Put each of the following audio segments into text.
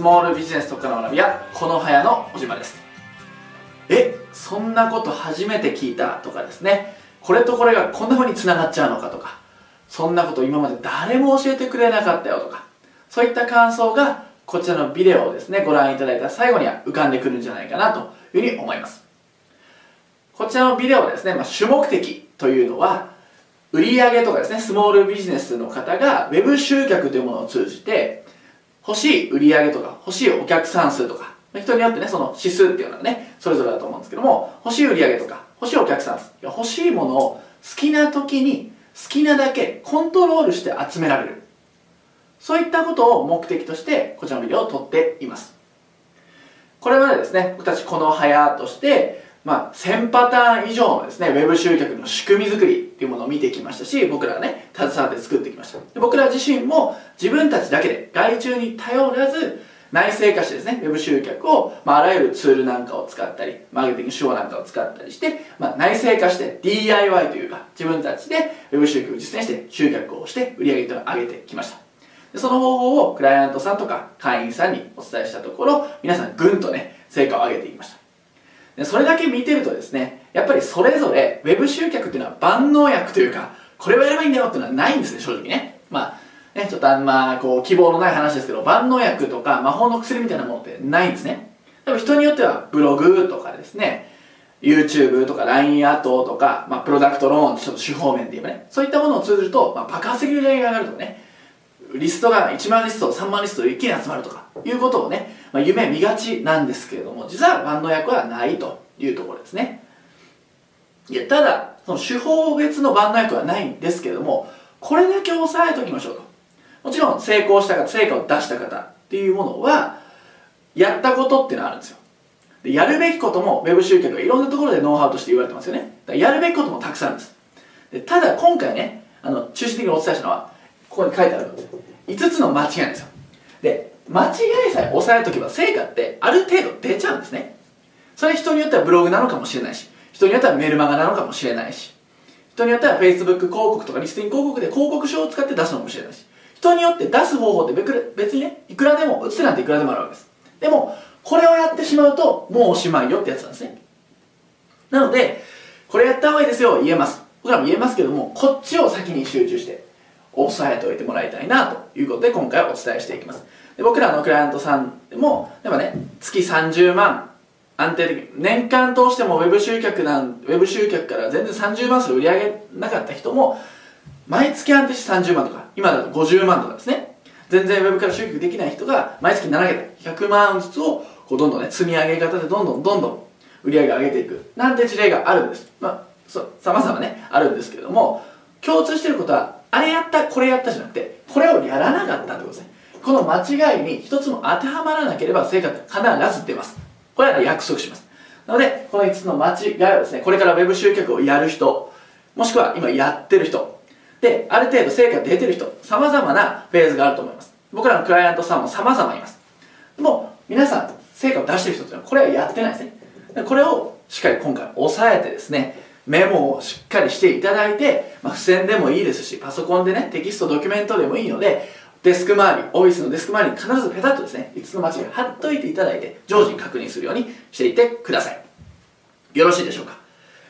スモールビジネス特化の学びやこの早の小島です。えそんなこと初めて聞いたとかですね。これとこれがこんな風につながっちゃうのかとか。そんなこと今まで誰も教えてくれなかったよとか。そういった感想がこちらのビデオをですねご覧いただいた最後には浮かんでくるんじゃないかなというふうに思います。こちらのビデオですね、まあ、主目的というのは売上とかですねスモールビジネスの方がウェブ集客というものを通じて欲しい売上とか欲しいお客さん数とか。人によってねその指数っていうのはねそれぞれだと思うんですけども欲しい売上とか欲しいお客さん数。欲しいものを好きな時に好きなだけコントロールして集められる。そういったことを目的としてこちらのビデオを撮っています。これまでですね僕たちこの早としてまあ、1000パターン以上のですね、ウェブ集客の仕組み作りっていうものを見てきましたし、僕らがね、携わって作ってきました。で僕ら自身も自分たちだけで外注に頼らず、内製化してですね、ウェブ集客を、まあ、あらゆるツールなんかを使ったり、マーケティング手法なんかを使ったりして、まあ、内製化して DIY というか、自分たちでウェブ集客を実践して集客をして売り上げというのを上げてきました。でその方法をクライアントさんとか会員さんにお伝えしたところ、皆さんぐんとね、成果を上げていきました。それだけ見てるとですねやっぱりそれぞれウェブ集客っていうのは万能薬というかこれをやればいいんだよっていうのはないんですね正直ね。まあねちょっとあんまこう希望のない話ですけど万能薬とか魔法の薬みたいなものってないんですね。でも人によってはブログとかですね YouTube とか LINE アートとか、まあ、プロダクトローンちょっと手法面で言えばねそういったものを通じると、まあ、爆発的に売り上げが上がるとかねリストが1万リスト3万リスト一気に集まるとかいうことをね、まあ、夢見がちなんですけれども実は万能薬はないというところですね。いやただその手法別の万能薬はないんですけれどもこれだけ押さえておきましょうと。もちろん成功した方成果を出した方っていうものはやったことっていうのはあるんですよ。でやるべきことも Web 集客はいろんなところでノウハウとして言われてますよね。やるべきこともたくさんあるんです。でただ今回ねあの中心的にお伝えしたのはここに書いてあるんで5つの間違いですよ。で間違いさえ押さえとけば成果ってある程度出ちゃうんですね。それ人によってはブログなのかもしれないし人によってはメルマガなのかもしれないし人によっては Facebook 広告とかリスティング広告で広告書を使って出すのかもしれないし人によって出す方法って別にねいくらでも打つなんていくらでもあるわけです。でもこれをやってしまうともうおしまいよってやつなんですね。なのでこれやった方がいいですよ言えます。僕らも言えますけどもこっちを先に集中して押さえておいてもらいたいなということで今回お伝えしていきます。で僕らのクライアントさんでもでもね月30万安定的年間通してもウェブ集客なんウェブ集客から全然30万する売り上げなかった人も毎月安定して30万とか今だと50万とかですね。全然ウェブから集客できない人が毎月7桁100万ずつをこうどんどんね積み上げ方でどんどんどんどん売り上げ上げていく。なんて事例があるんです。まあさまざまねあるんですけれども共通してることはあれやったこれやったじゃなくてこれをやらなかったってことですね。この間違いに一つも当てはまらなければ成果って必ず出ます。これは、約束します。なのでこの5つの間違いはですねこれから Web 集客をやる人もしくは今やってる人である程度成果出てる人さまざまなフェーズがあると思います。僕らのクライアントさんもさまざまいます。でも皆さん成果を出してる人っていうのはこれはやってないですね。これをしっかり今回押さえてですねメモをしっかりしていただいて、まあ、付箋でもいいですし、パソコンでね、テキスト、ドキュメントでもいいので、デスク周り、オフィスのデスク周りに必ずペタッとですね、5つの間違い貼っといていただいて、常時確認するようにしていってください。よろしいでしょうか。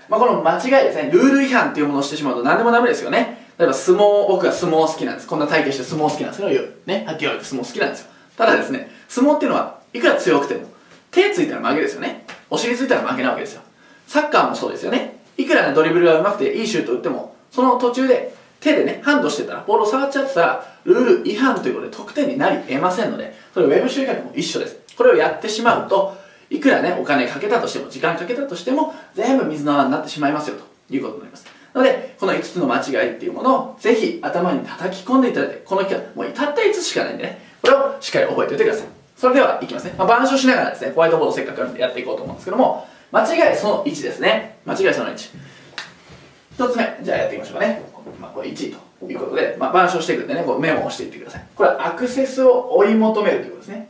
まあ、この間違いですね、ルール違反っていうものをしてしまうと何でもダメですよね。例えば相撲、僕は相撲好きなんです。こんな体験して相撲好きなんですけど、ね、はっきり言われて相撲好きなんですよ。ただですね、相撲っていうのは、いくら強くても、手ついたら負けですよね。お尻ついたら負けなわけですよ。サッカーもそうですよね。いくらね、ドリブルが上手くていいシュート打っても、その途中で手でね、ハンドしてたら、ボールを触っちゃってたら、ルール違反ということで得点になり得ませんので、それウェブ集客も一緒です。これをやってしまうと、いくらね、お金かけたとしても、時間かけたとしても、全部水の泡になってしまいますよ、ということになります。なので、この5つの間違いっていうものを、ぜひ頭に叩き込んでいただいて、この期間、もうたった5つしかないんでね、これをしっかり覚えておいてください。それでは、いきますね。まあ、板書しながらですね、ホワイトボードせっかくあるんでやっていこうと思うんですけども、間違いその1ですね。間違いその1。一つ目、じゃあやっていきましょうかね。まあ、これ1ということで、まあ、板書していくんでね、こうメモをしていってください。これはアクセスを追い求めるということですね。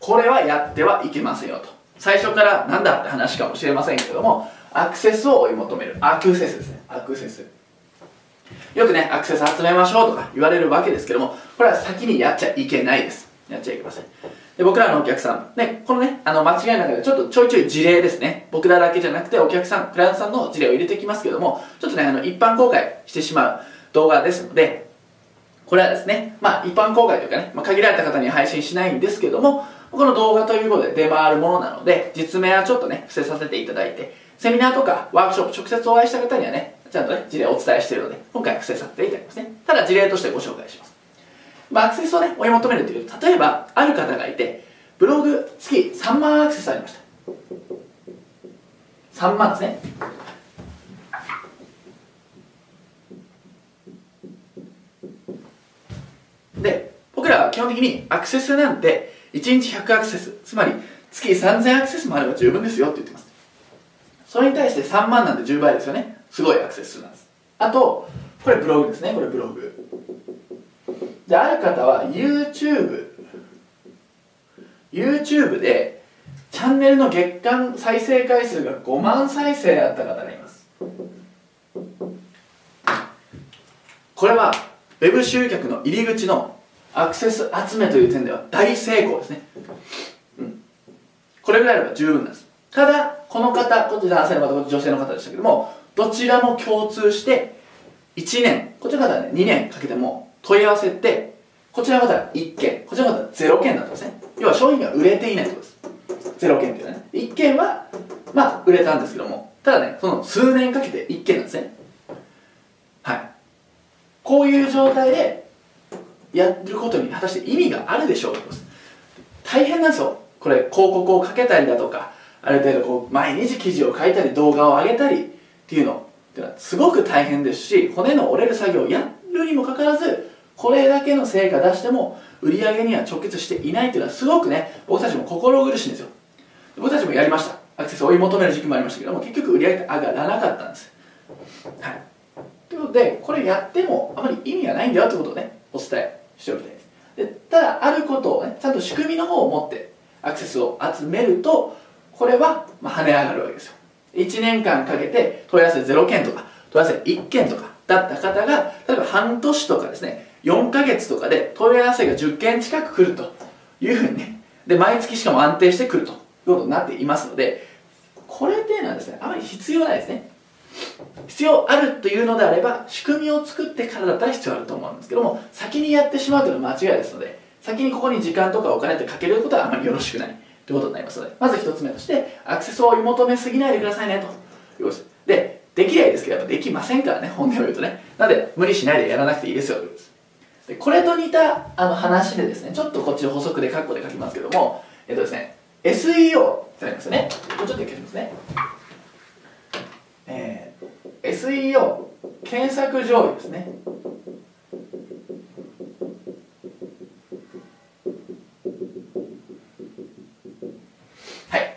これはやってはいけませんよと。最初からなんだって話かもしれませんけども、アクセスを追い求める。アクセスですね。アクセス。よくね、アクセス集めましょうとか言われるわけですけども、これは先にやっちゃいけないです。やっちゃいけません。で、僕らのお客さん、ね、このね、あの、間違いの中でちょっとちょいちょい事例ですね。僕らだけじゃなくて、お客さん、クライアントさんの事例を入れてきますけども、ちょっとね、あの、一般公開してしまう動画ですので、これはですね、まあ、一般公開というかね、まあ、限られた方に配信しないんですけども、この動画ということで出回るものなので、実名はちょっとね、伏せさせていただいて、セミナーとかワークショップ直接お会いした方にはね、ちゃんとね、事例をお伝えしているので、今回伏せさせていただきますね。ただ事例としてご紹介します。まあ、アクセスをね、追い求めるというと、例えば、ある方がいて、ブログ月3万アクセスありました。3万ですね。で、僕らは基本的にアクセスなんて1日100アクセス、つまり月3000アクセスもあれば十分ですよって言ってます。それに対して3万なんて10倍ですよね。すごいアクセス数なんです。あと、これブログですね、これブログ。で、ある方は YouTube、YouTube でチャンネルの月間再生回数が5万再生あった方がいます。これは Web 集客の入り口のアクセス集めという点では大成功ですね。うん。これぐらいあれば十分なんです。ただ、この方、こっち男性の方、こっち女性の方でしたけども、どちらも共通して、1年、こちらの方はね、2年かけても問い合わせて、こちらの方は1件、こちらの方は0件だったんですね。要は商品が売れていないということです。0件っていうのはね。1件は、まあ、売れたんですけども、ただね、その数年かけて1件なんですね。はい。こういう状態で、やることに果たして意味があるでしょうと大変なんですよ。これ、広告をかけたりだとか、ある程度こう、毎日記事を書いたり、動画を上げたりっていうのってのはすごく大変ですし、骨の折れる作業をやるにもかかわらず、これだけの成果出しても、売り上げには直結していないっていうのはすごくね、僕たちも心苦しいんですよ。僕たちもやりました。アクセスを追い求める時期もありましたけども、結局売り上げって上がらなかったんです。はい。ということで、これやってもあまり意味がないんだよってことをね、お伝えしておきたいです。ただ、あることをね、ちゃんと仕組みの方を持ってアクセスを集めると、これは、跳ね上がるわけですよ。1年間かけて問い合わせ0件とか、問い合わせ1件とかだった方が、例えば半年とかですね、4ヶ月とかで問い合わせが10件近く来るというふうにね、で、毎月しかも安定してくるということになっていますので、これっていうのはですね、あまり必要ないですね。必要あるというのであれば仕組みを作ってからだったら必要あると思うんですけども先にやってしまうというのは間違いですので先にここに時間とかお金ってかけることはあまりよろしくないということになりますのでまず一つ目としてアクセスを追い求めすぎないでくださいねと。いうことですでできないですけどやっぱできませんからね本音を言うとね。なので無理しないでやらなくていいですよということです。でこれと似たあの話でですねちょっとこっち補足で括弧で書きますけどもえっとですね SEO ってありますよね。ちょっと消しますね。えー、SEO 検索上位ですね。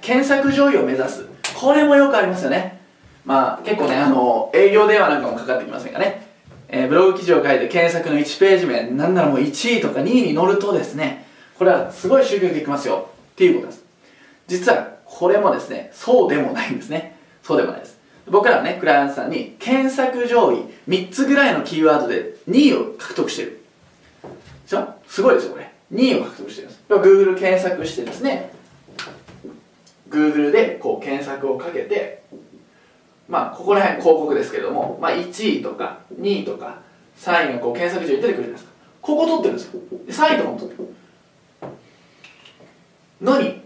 検索上位を目指す。これもよくありますよね。まあ結構ねあの営業電話なんかもかかってきませんかね、えー、ブログ記事を書いて検索の1ページ目なんならもう1位とか2位に乗るとですねこれはすごい集客できますよ。っていうことです。実はこれもですねそうでもないんですね。そうでもないです。僕らはね、クライアントさんに検索上位3つぐらいのキーワードで2位を獲得してる。でしょ？すごいですよ、これ。2位を獲得してるんです。Google 検索してですね、Google でこう検索をかけて、まあ、ここら辺広告ですけども、まあ、1位とか2位とか3位がこう検索上に出てくるじゃないですか。ここ取ってるんですよ。で3位とかも取ってる。のに、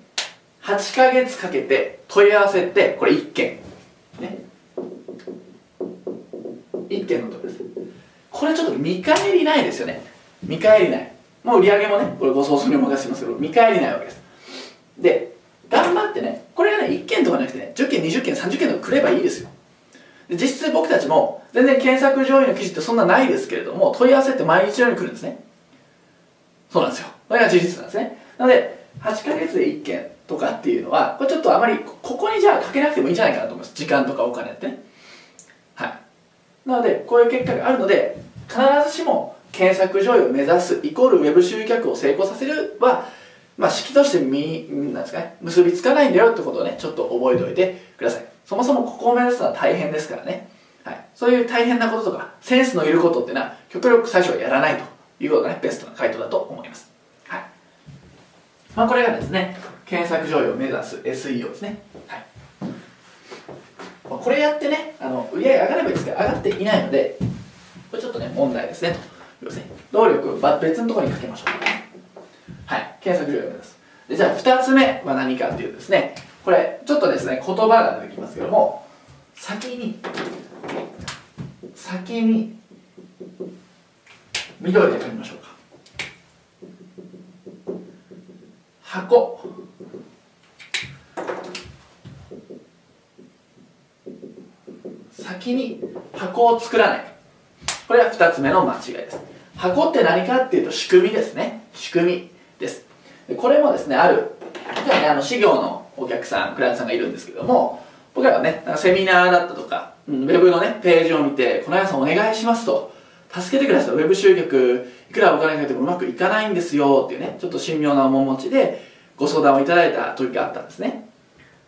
8ヶ月かけて問い合わせて、これ1件。ね。1件のとこですこれちょっと見返りないですよね見返りないもう売り上げもねこれご想像にお任せしますけど見返りないわけですで頑張ってねこれがね1件とかじゃなくてね10件20件30件とかくればいいですよ。で実質僕たちも全然検索上位の記事ってそんなないですけれども問い合わせって毎日のように来るんですね。そうなんですよ。これが事実なんですね。なので8ヶ月で1件とかっていうのはこれちょっとあまりここにじゃあかけなくてもいいんじゃないかなと思います。時間とかお金ってね。はい。なのでこういう結果があるので必ずしも検索上位を目指すイコールウェブ集客を成功させるはまあ式としてみなんですかね結びつかないんだよってことをねちょっと覚えておいてください。そもそもここを目指すのは大変ですからね。はい。そういう大変なこととかセンスのいることっていうのは極力最初はやらないということがねベストな回答だと思います。はい。まあこれがですね検索上位を目指す SEO ですね。はい。これやってねあの売り上げ上がればいいですけど上がっていないのでこれちょっとね問題ですねと。要するに動力別のところにかけましょう。はい検索す。でじゃあ2つ目は何かっていうとですね。これちょっとですね言葉が出てきますけども先に先に緑で書きましょうか。箱。先に箱を作らない。これは2つ目の間違いです。箱って何かっていうと仕組みですね。仕組み。です。これもですねあるじゃあねあの資料のお客さんクライアントさんがいるんですけども僕らはねセミナーだったとか、ウェブのねページを見て「この屋さんお願いします」と「助けてくださいウェブ集客いくらお金かけてもうまくいかないんですよ」っていうねちょっと神妙な面持ちでご相談をいただいた時があったんですね。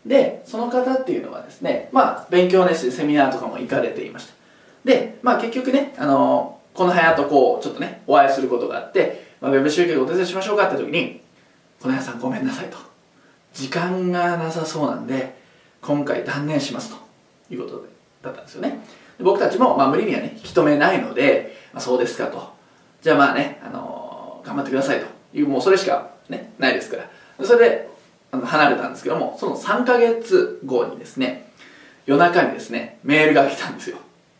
でその方っていうのはですねまあ勉強熱心セミナーとかも行かれていました。でまあ結局ねあのこの部屋とこうちょっとねお会いすることがあって、まあ、ウェブ集客お手伝いしましょうかって時に「この屋さんごめんなさい」と。時間がなさそうなんで今回断念しますということだったんですよね。僕たちも、まあ、無理にはね引き止めないので、まあ、そうですかと。じゃあまあね、あのー、頑張ってくださいというもうそれしかねないですから。それであの離れたんですけどもその3ヶ月後にですね夜中にですねメールが来たんですよ。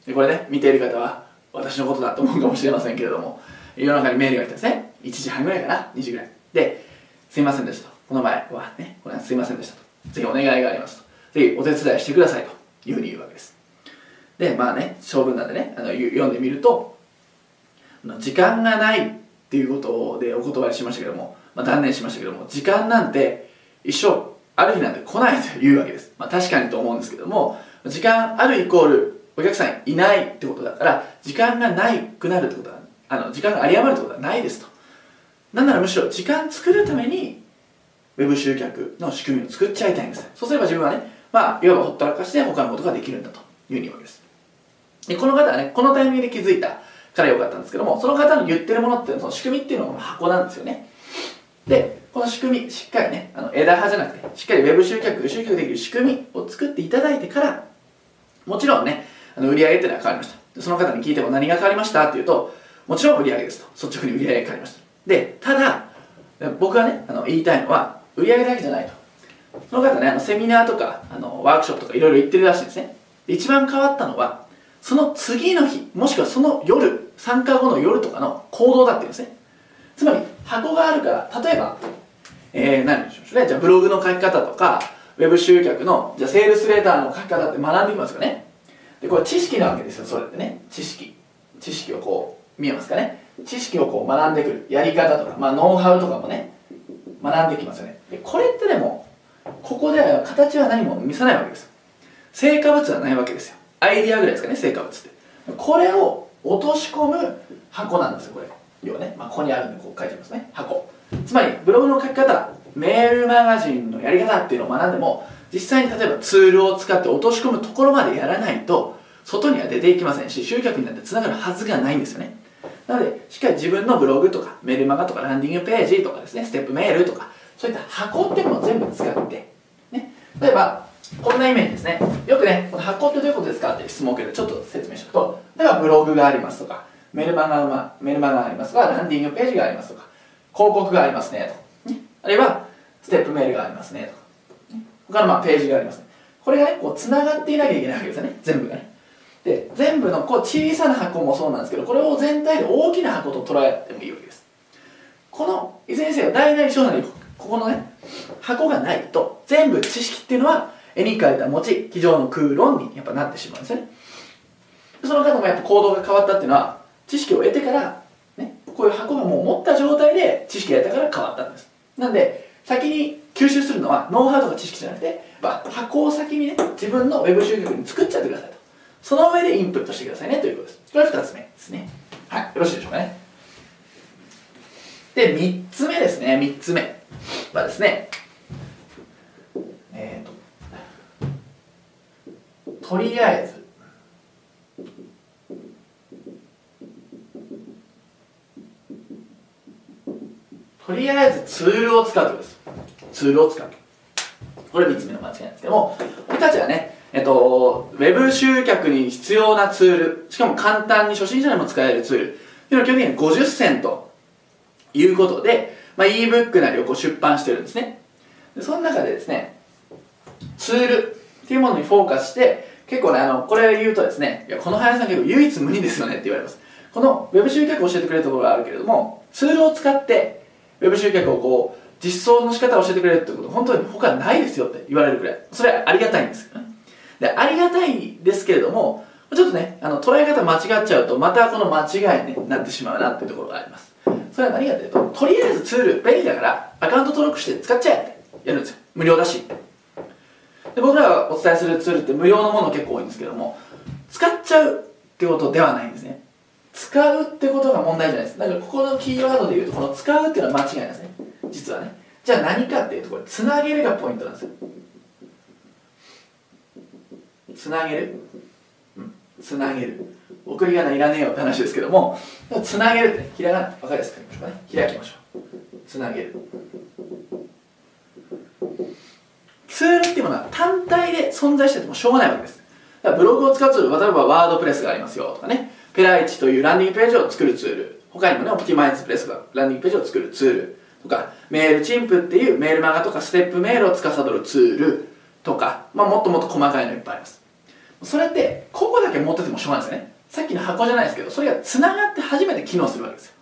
でこれね見ている方は私のことだと思うかもしれませんけれども夜中にメールが来たんですね。1時半ぐらいかな？2時ぐらい。ですいませんでした。とこの前はねこれはすいませんでしたと。ぜひお願いがありますと。ぜひお手伝いしてくださいというふうに言うわけです。でまあね長文なんでねあの読んでみると時間がないっていうことでお断りしましたけども、まあ、断念しましたけども時間なんて一生ある日なんて来ないというわけです、まあ、確かにと思うんですけども時間あるイコールお客さんいないってことだから時間がないくなるってことはあの時間が有り余るってことはないですと。なんならむしろ時間作るためにウェブ集客の仕組みを作っちゃいたいんですそうすれば自分はねまあいわばほったらかして他のことができるんだというにわけです。でこの方はねこのタイミングで気づいたからよかったんですけどもその方の言ってるものっていうのはその仕組みっていうのは箱なんですよね。でこの仕組みしっかりねあの枝葉じゃなくてしっかりウェブ集客集客できる仕組みを作っていただいてからもちろんねあの売り上げっていうのは変わりました。その方に聞いても何が変わりましたっていうともちろん売り上げですと。率直に売り上げが変わりました。でただ僕がねあの言いたいのは売り上げだけじゃないと。その方ねあのセミナーとかあのワークショップとかいろいろ行ってるらしいんですね。一番変わったのはその次の日もしくはその夜参加後の夜とかの行動だっていうんですね。つまり箱があるから例えばえー、何でしょうねじゃあブログの書き方とかウェブ集客のじゃあセールスレーターの書き方って学んでみますかね。でこれ知識なわけですよそれってね。知識。知識をこう見えますかね？知識をこう学んでくるやり方とか、まあ、ノウハウとかもね学んできますよね。でこれってでもここでは形は何も見せないわけです成果物はないわけですよ。アイディアぐらいですかね成果物って。これを落とし込む箱なんですよこれ。要はね、まあ、ここにあるんでこう書いてますね。箱。つまりブログの書き方メールマガジンのやり方っていうのを学んでも実際に例えばツールを使って落とし込むところまでやらないと外には出ていきませんし集客になってつながるはずがないんですよね。なのでしっかり自分のブログとかメールマガとかランディングページとかですねステップメールとかそういった箱っていうものを全部使って、ね、例えばこんなイメージですね。よくねこの箱ってどういうことですかって質問を受けてちょっと説明しておくと例えばブログがありますとかメルマガがメルマガがありますとかランディングページがありますとか広告がありますねと、ね、あるいはステップメールがありますねと、ね、他のまあページがあります、ね、これがねこうつながっていなきゃいけないわけですよね。全部がねで全部のこう小さな箱もそうなんですけどこれを全体で大きな箱と捉えてもいいわけです。このいずれにせよ大なり小なりここのね箱がないと全部知識っていうのは絵に描いた餅机上の空論にやっぱなってしまうんですね。その方もやっぱ行動が変わったっていうのは知識を得てから、ね、こういう箱がもう持った状態で知識が得たから変わったんです。なんで先に吸収するのはノウハウとか知識じゃなくて、箱を先にね自分のウェブ集客に作っちゃってください。その上でインプットしてくださいねということです。これは2つ目ですね。はい。よろしいでしょうかね。で3つ目ですね。3つ目はですねえっ、ー、ととりあえずとりあえずツールを使うということです。ツールを使う。これ3つ目の間違いなんですけども僕たちはねえっと、ウェブ集客に必要なツール、しかも簡単に初心者でも使えるツール、っていうのは基本的に50選ということで、まあ、ebook なりをこう出版してるんですね。でその中でですね、ツールっていうものにフォーカスして、結構ね、あの、これ言うとですね、いや、この林さん結構唯一無二ですよねって言われます。この web 集客を教えてくれるところがあるけれども、ツールを使って web 集客をこう、実装の仕方を教えてくれるってこと、本当に他ないですよって言われるくらい。それはありがたいんですよね。で、ありがたいですけれども、ちょっとね、あの、捉え方間違っちゃうと、またこの間違いに、なってしまうなっていうところがあります。それは何かというと、とりあえずツール、便利だから、アカウント登録して使っちゃえってやるんですよ。無料だし。で、僕らがお伝えするツールって無料のもの結構多いんですけども、使っちゃうってことではないんですね。使うってことが問題じゃないです。だからここのキーワードで言うと、この使うっていうのは間違いなんですね。実はね。じゃあ何かっていうと、これ、つなげるがポイントなんですよ。つなげる、うん、つなげる。送り仮名いらねえよって話ですけどもつなげるってひらがな分かりやすく書きましょうかね。開きましょう。つなげる。ツールっていうものは単体で存在しててもしょうがないわけです。ブログを使うツール例えばワードプレスがありますよとかね。ペライチというランディングページを作るツール。他にもねオプティマイズプレスがランディングページを作るツール。とかメールチンプっていうメールマガとかステップメールを司るツール。とか、まあ、もっともっと細かいのいっぱいあります。それってここだけ持っててもしょうがないですよね。さっきの箱じゃないですけどそれがつながって初めて機能するわけですよ。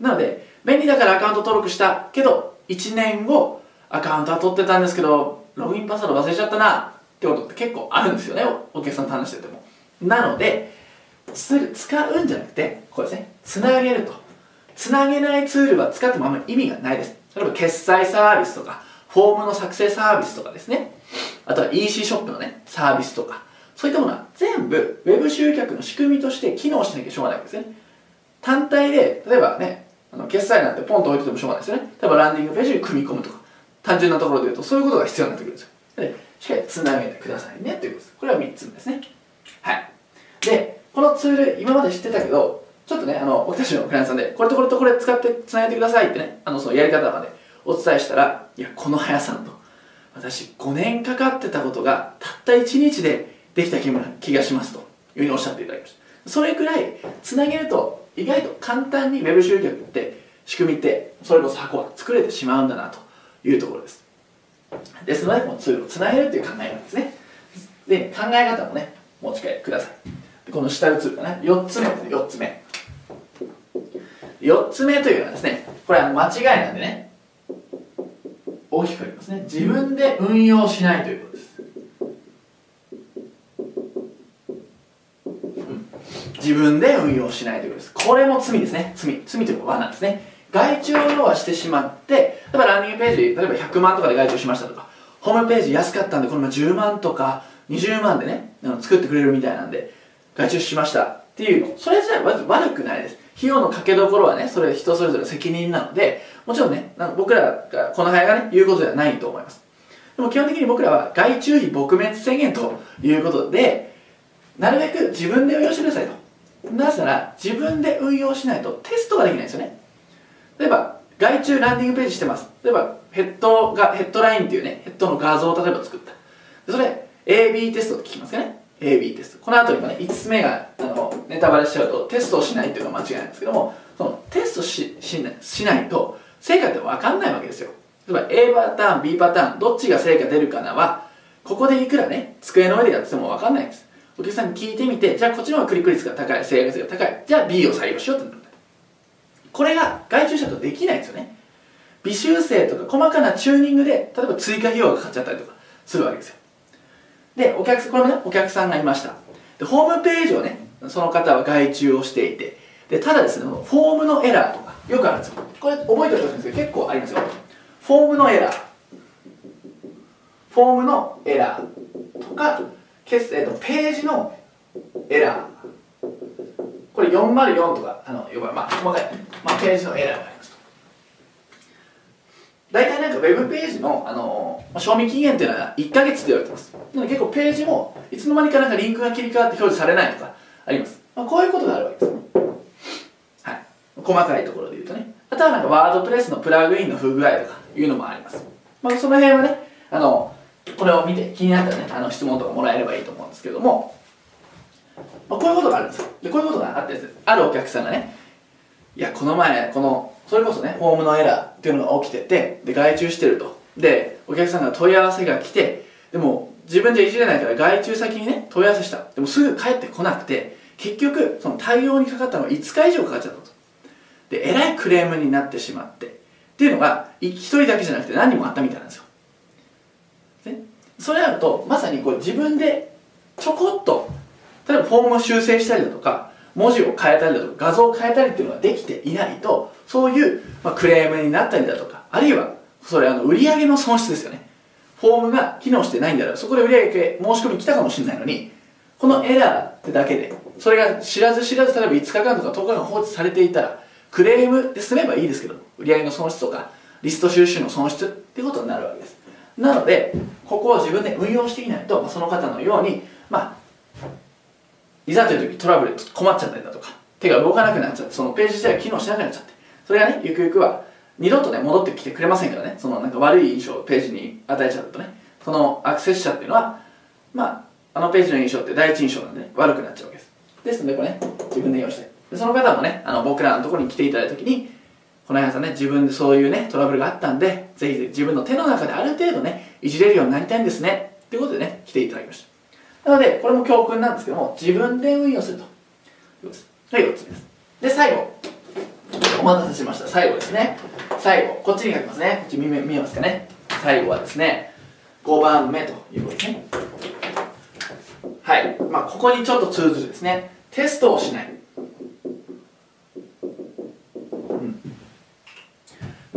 なので便利だからアカウント登録したけど1年後アカウントは取ってたんですけどログインパスワード忘れちゃったなってことって結構あるんですよね。お客さんと話してても。なので使うんじゃなくてこうですね。つなげると。つなげないツールは使ってもあんまり意味がないです。例えば決済サービスとかフォームの作成サービスとかですね。あとは EC ショップのねサービスとか。そういったものは全部 Web 集客の仕組みとして機能しなきゃしょうがないわけですね。単体で例えばねあの決済なんてポンと置いててもしょうがないですよね。例えばランディングページに組み込むとか単純なところで言うとそういうことが必要になってくるんですよ。でしっかりつなげてくださいねということです。これは3つ目ですね。はい。でこのツール今まで知ってたけどちょっとねあの僕たちのクライアントさんでこれとこれとこれ使ってつなげてくださいってねあのそのやり方までお伝えしたらいやこの速さんと。私5年かかってたことがたった1日でできた気がしますというふうにおっしゃっていただきました。それくらいつなげると意外と簡単に Web 集客って仕組みってそれこそ箱は作れてしまうんだなというところです。ですのでこのツールをつなげるという考え方ですね。で考え方もね持ち帰りください。この下のツールがね4つ目ですね。4つ目。4つ目というのはですねこれは間違いなんでね大きくありますね。自分で運用しないという。自分で運用しないということです。これも罪ですね。罪。罪というか罠ですね。外注を要はしてしまって例えばランニングページ例えば100万とかで外注しましたとかホームページ安かったんでこれ10万とか20万でね作ってくれるみたいなんで外注しましたっていうの。それ自体は悪くないです。費用のかけどころはねそれ人それぞれ責任なのでもちろんね僕らがこの早がね言うことではないと思います。でも基本的に僕らは外注費撲滅宣言ということでなるべく自分で運用してくださいと。なぜなら自分で運用しないとテストができないんですよね。例えば外注ランディングページしてます。例えばヘッドがヘッドラインっていうねヘッドの画像を例えば作った。それ AB テストって聞きますかね。AB テスト。この後にもね5つ目があのネタバレしちゃうとテストをしないっていうのが間違いなんですけどもそのテストししないしないと成果って分かんないわけですよ。例えば A パターン B パターンどっちが成果出るかなはここでいくらね机の上でやってても分かんないんです。お客さんに聞いてみてじゃあこっちの方がクリック率が高い正確率が高い。じゃあ B を採用しようってなるこれが外注者とできないんですよね。微修正とか細かなチューニングで例えば追加費用がかかっちゃったりとかするわけですよ。でお客さんこれもねお客さんがいました。でホームページをねその方は外注をしていて。でただですねフォームのエラーとかよくあるんですよ。これ覚えておいてほしいんですけど結構ありますよ。フォームのエラー。フォームのエラーとかえー、とページのエラー。これ404とかあの呼ばまあ細かい、まあ、ページのエラーがあります大体なんかウェブページの、あのまあ、賞味期限っていうのは1ヶ月って言われてます。なので結構ページもいつの間にかなんかリンクが切り替わって表示されないとかあります、まあ、こういうことがあるわけです。はい。細かいところで言うとね。あとたらなんかワードプレスのプラグインの不具合とかいうのもあります。まあ、その辺はね、あの、これを見て気になったらね、あの質問とかもらえればいいと思うんですけども、まあ、こういうことがあるんですよ。で、こういうことがあってあるお客さんがね、いや、この前、この、それこそね、フォームのエラーっていうのが起きてて、で、外注してると。で、お客さんが問い合わせが来て、でも、自分じゃいじれないから外注先にね、問い合わせした。でもすぐ帰ってこなくて、結局、その対応にかかったのが5日以上かかっちゃったと。で、えらいクレームになってしまって、っていうのが、一人だけじゃなくて何人もあったみたいなんですよ。ね、それあると、まさにこう自分でちょこっと、例えばフォームを修正したりだとか、文字を変えたりだとか、画像を変えたりっていうのができていないと、そういう、まあ、クレームになったりだとか、あるいは、それあの売上の損失ですよね。フォームが機能してないんだら、そこで売上申し込み来たかもしれないのに、このエラーってだけで、それが知らず知らず、例えば5日間とか10日間放置されていたら、クレームで済めばいいですけど、売上の損失とか、リスト収集の損失っていうことになるわけです。なので、ここを自分で運用していないと、その方のように、まあ、いざという時トラブル困っちゃったりだとか、手が動かなくなっちゃって、そのページ自体が機能しなくなっちゃって、それがね、ゆくゆくは二度とね、戻ってきてくれませんからね、そのなんか悪い印象をページに与えちゃうとね、そのアクセス者っていうのは、まあ、あのページの印象って第一印象なんで、ね、悪くなっちゃうわけです。ですので、これね、自分で用意して。その方もね、あの僕らのところに来ていただいたときに、この辺さんね、自分でそういうね、トラブルがあったんで、ぜひ自分の手の中である程度ね、いじれるようになりたいんですね。ということでね、来ていただきました。なので、これも教訓なんですけども、自分で運用すると。はい、4つです。で、最後。お待たせしました。最後ですね。最後、こっちに書きますね。こっち見見えますかね。最後はですね、5番目ということですね。はい。まあ、ここにちょっと通ずるですね。テストをしない。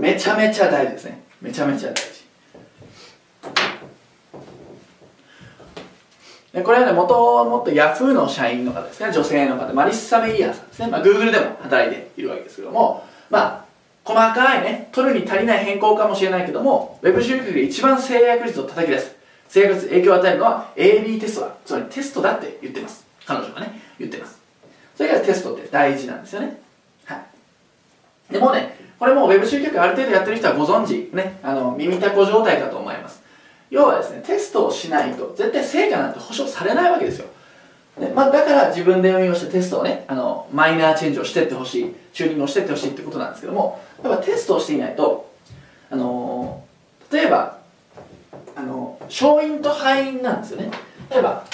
めちゃめちゃ大事ですね。めちゃめちゃ大事。でこれはねもともとヤフーの社員の方ですね。女性の方。マリッサ・メイヤーさんですね、まあ、Google でも働いているわけですけども。まあ細かいね取るに足りない変更かもしれないけども Web 集客で一番制約率を叩き出す。制約率影響を与えるのは AB テストだ。つまりテストだって言ってます。彼女がね言ってます。それからテストって大事なんですよね。でもねこれも Web 集客ある程度やってる人はご存知、ね、あの耳たこ状態かと思います。要はですねテストをしないと絶対成果なんて保証されないわけですよ。でまあ、だから自分で運用してテストをねあのマイナーチェンジをしてってほしいチューニングをしてってほしいってことなんですけどもやっぱテストをしていないとあの例えばあの勝因と敗因なんですよね。例えば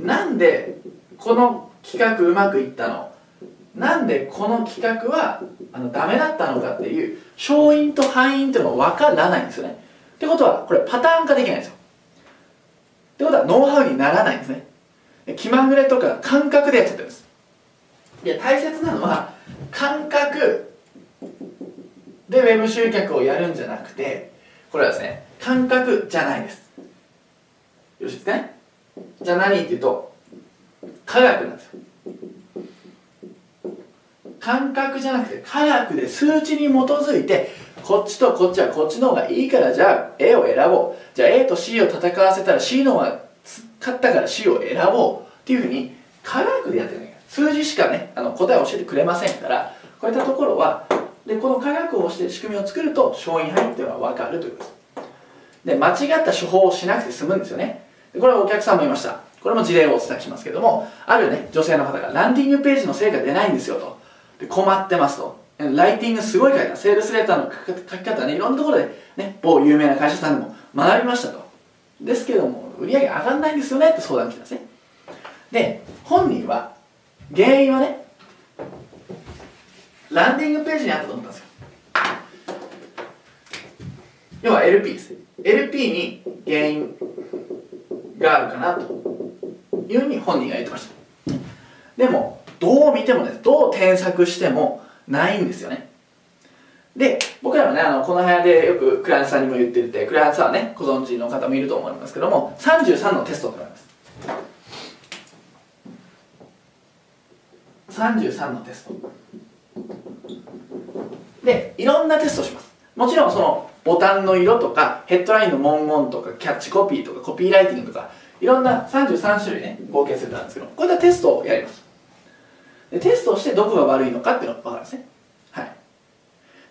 なんでこの企画うまくいったの？なんでこの企画はあのダメだったのかっていう勝因と敗因っていうのが分からないんですよね。ってことはこれパターン化できないんですよ。ってことはノウハウにならないんですね。気まぐれとか感覚でやっちゃってるんです。で大切なのは感覚でウェブ集客をやるんじゃなくてこれはですね感覚じゃないです。よろしいですね？じゃあ何っていうと科学なんですよ。感覚じゃなくて科学で数値に基づいてこっちとこっちはこっちの方がいいからじゃあ A を選ぼう。じゃあ A と C を戦わせたら C の方が勝ったから C を選ぼうっていうふうに科学でやってる数字しかねあの答えを教えてくれませんからこういったところはでこの科学をして仕組みを作ると勝因範囲っていうのは分かるということ。で間違った処方をしなくて済むんですよね。これはお客さんもいましたこれも事例をお伝えしますけどもあるね女性の方がランディングページの成果出ないんですよと。で困ってますと。ライティングすごい書いたセールスレターの書き方ねいろんなところでね某有名な会社さんでも学びましたと。ですけども売り上げ上がらないんですよねって相談来たんですね。で本人は原因はねランディングページにあったと思ったんですよ。要は LP です LP に原因があるかなというふうに本人が言ってました。でもどう見てもねどう添削してもないんですよね。で僕らはねあのこの部屋でよくクライアントさんにも言っててクライアントさんはねご存知の方もいると思いますけども33のテストがあります。33のテスト。でいろんなテストをします。もちろんそのボタンの色とかヘッドラインの文言とかキャッチコピーとかコピーライティングとかいろんな33種類ね合計するんですけどこういったテストをやります。でテストをしてどこが悪いのかっていうのが分かるんですね。はい。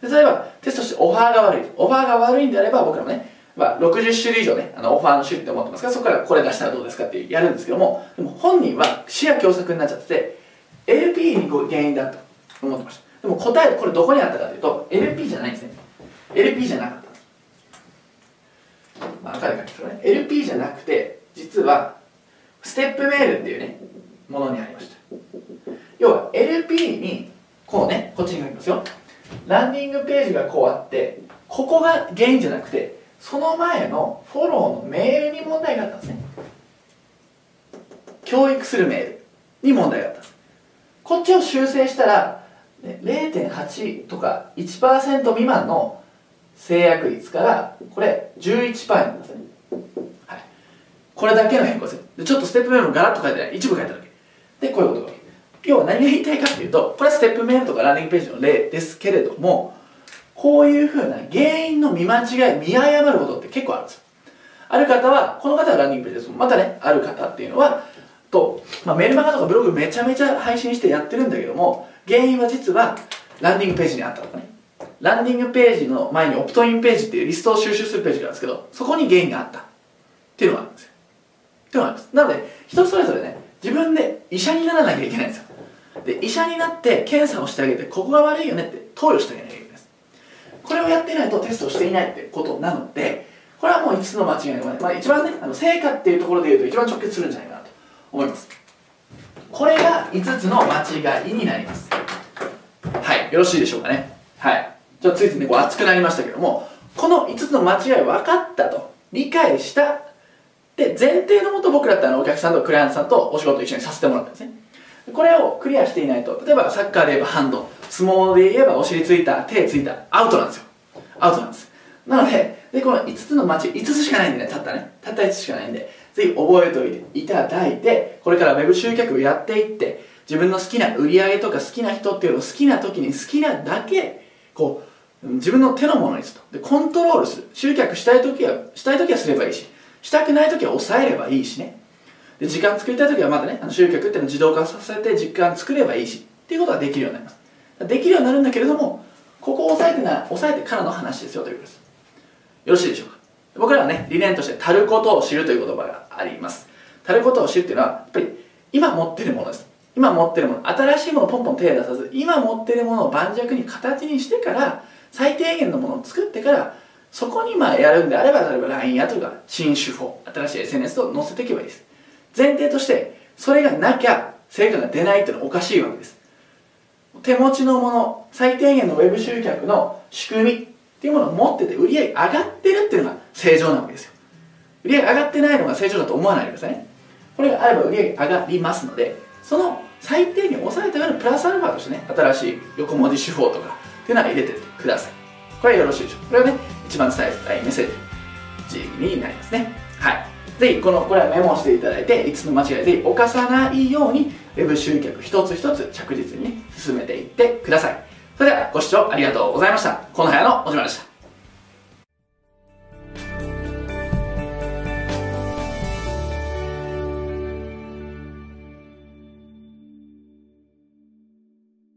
例えばテストしてオファーが悪い。オファーが悪いんであれば僕らもね、まあ、60種類以上ねあのオファーの種類って思ってますからそこからこれ出したらどうですかってやるんですけどもでも本人は視野狭窄になっちゃってて LP に原因だと思ってました。でも答えこれどこにあったかというと LP じゃないんですね。LP じゃなかった、まあ、赤で書きましょうね LP じゃなくて実はステップメールっていうねものにありました。要は LP にこうねこっちに書きますよ。ランディングページがこうあってここが原因じゃなくてその前のフォローのメールに問題があったんですね。教育するメールに問題があったんです。こっちを修正したら0.8とか1%未満の制約率からこれ11%なんですね、はい、これだけの変更ですでちょっとステップメールもガラッと書いてない。一部書いてあるだけ。でこういうことが要は何が言いたいかっていうとこれはステップメールとかランディングページの例ですけれどもこういうふうな原因の見間違い見誤ることって結構あるんですよ。ある方はこの方はランディングページです。またねある方っていうのはと、まあ、メルマガとかブログめちゃめちゃ配信してやってるんだけども原因は実はランディングページにあったとかね。ランディングページの前にオプトインページっていうリストを収集するページがあるんですけどそこに原因があった。っていうのがあるんですよ。っていうのがあるんです。なので人それぞれね自分で医者にならなきゃいけないんですよ。で医者になって検査をしてあげてここが悪いよねって投与してあげなきゃいけないです。これをやってないとテストをしていないってことなのでこれはもう5つの間違いの、まあ、一番ねあの成果っていうところでいうと一番直結するんじゃないかなと思います。これが5つの間違いになります。はいよろしいでしょうかね。はい。ちょっとついついねこう熱くなりましたけどもこの5つの間違い分かったと理解した。で前提のもと僕らってあのお客さんとクライアントさんとお仕事一緒にさせてもらったんですね。これをクリアしていないと。例えばサッカーで言えばハンド。相撲で言えばお尻ついた手ついた。アウトなんですよ。アウトなんです。なのででこの5つの間違い5つしかないんでね。たったね。たった5つしかないんで。ぜひ覚えておいていただいてこれから Web 集客をやっていって自分の好きな売り上げとか好きな人っていうのを好きな時に好きなだけこう自分の手のものにすると。でコントロールする。集客したい時はしたい時はすればいいししたくない時は抑えればいいしね。で時間作りたい時はまたねあの集客っていうのを自動化させて時間作ればいいしっていうことができるようになります。できるようになるんだけれどもここを抑えてな抑えてからの話ですよということです。よろしいでしょうか？僕らはね理念として「足ることを知る」という言葉があります。足ることを知るっていうのはやっぱり今持ってるものです。今持ってるもの。新しいものをポンポン手を出さず今持ってるものを盤石に形にしてから最低限のものを作ってからそこにまあやるんであれば例えば LINE やとか新手法新しい SNS を載せていけばいいです。前提としてそれがなきゃ成果が出ないっていうのはおかしいわけです。手持ちのもの最低限の Web 集客の仕組みっていうものを持ってて売り上げ上がってるっていうのが正常なわけですよ。売り上げ上がってないのが正常だと思わないでくださいね。これがあれば売り上げ上がりますのでその最低限抑えたようなプラスアルファとしてね新しい横文字手法とかっていうのは入れてってください。これはよろしいでしょう。これはね一番伝えたいメッセージになりますね。はい。ぜひこのこれはメモしていただいて5つの間違いぜひ犯さないようにウェブ集客一つ一つ着実に進めていってください。それではご視聴ありがとうございました。この部屋のおじまでした。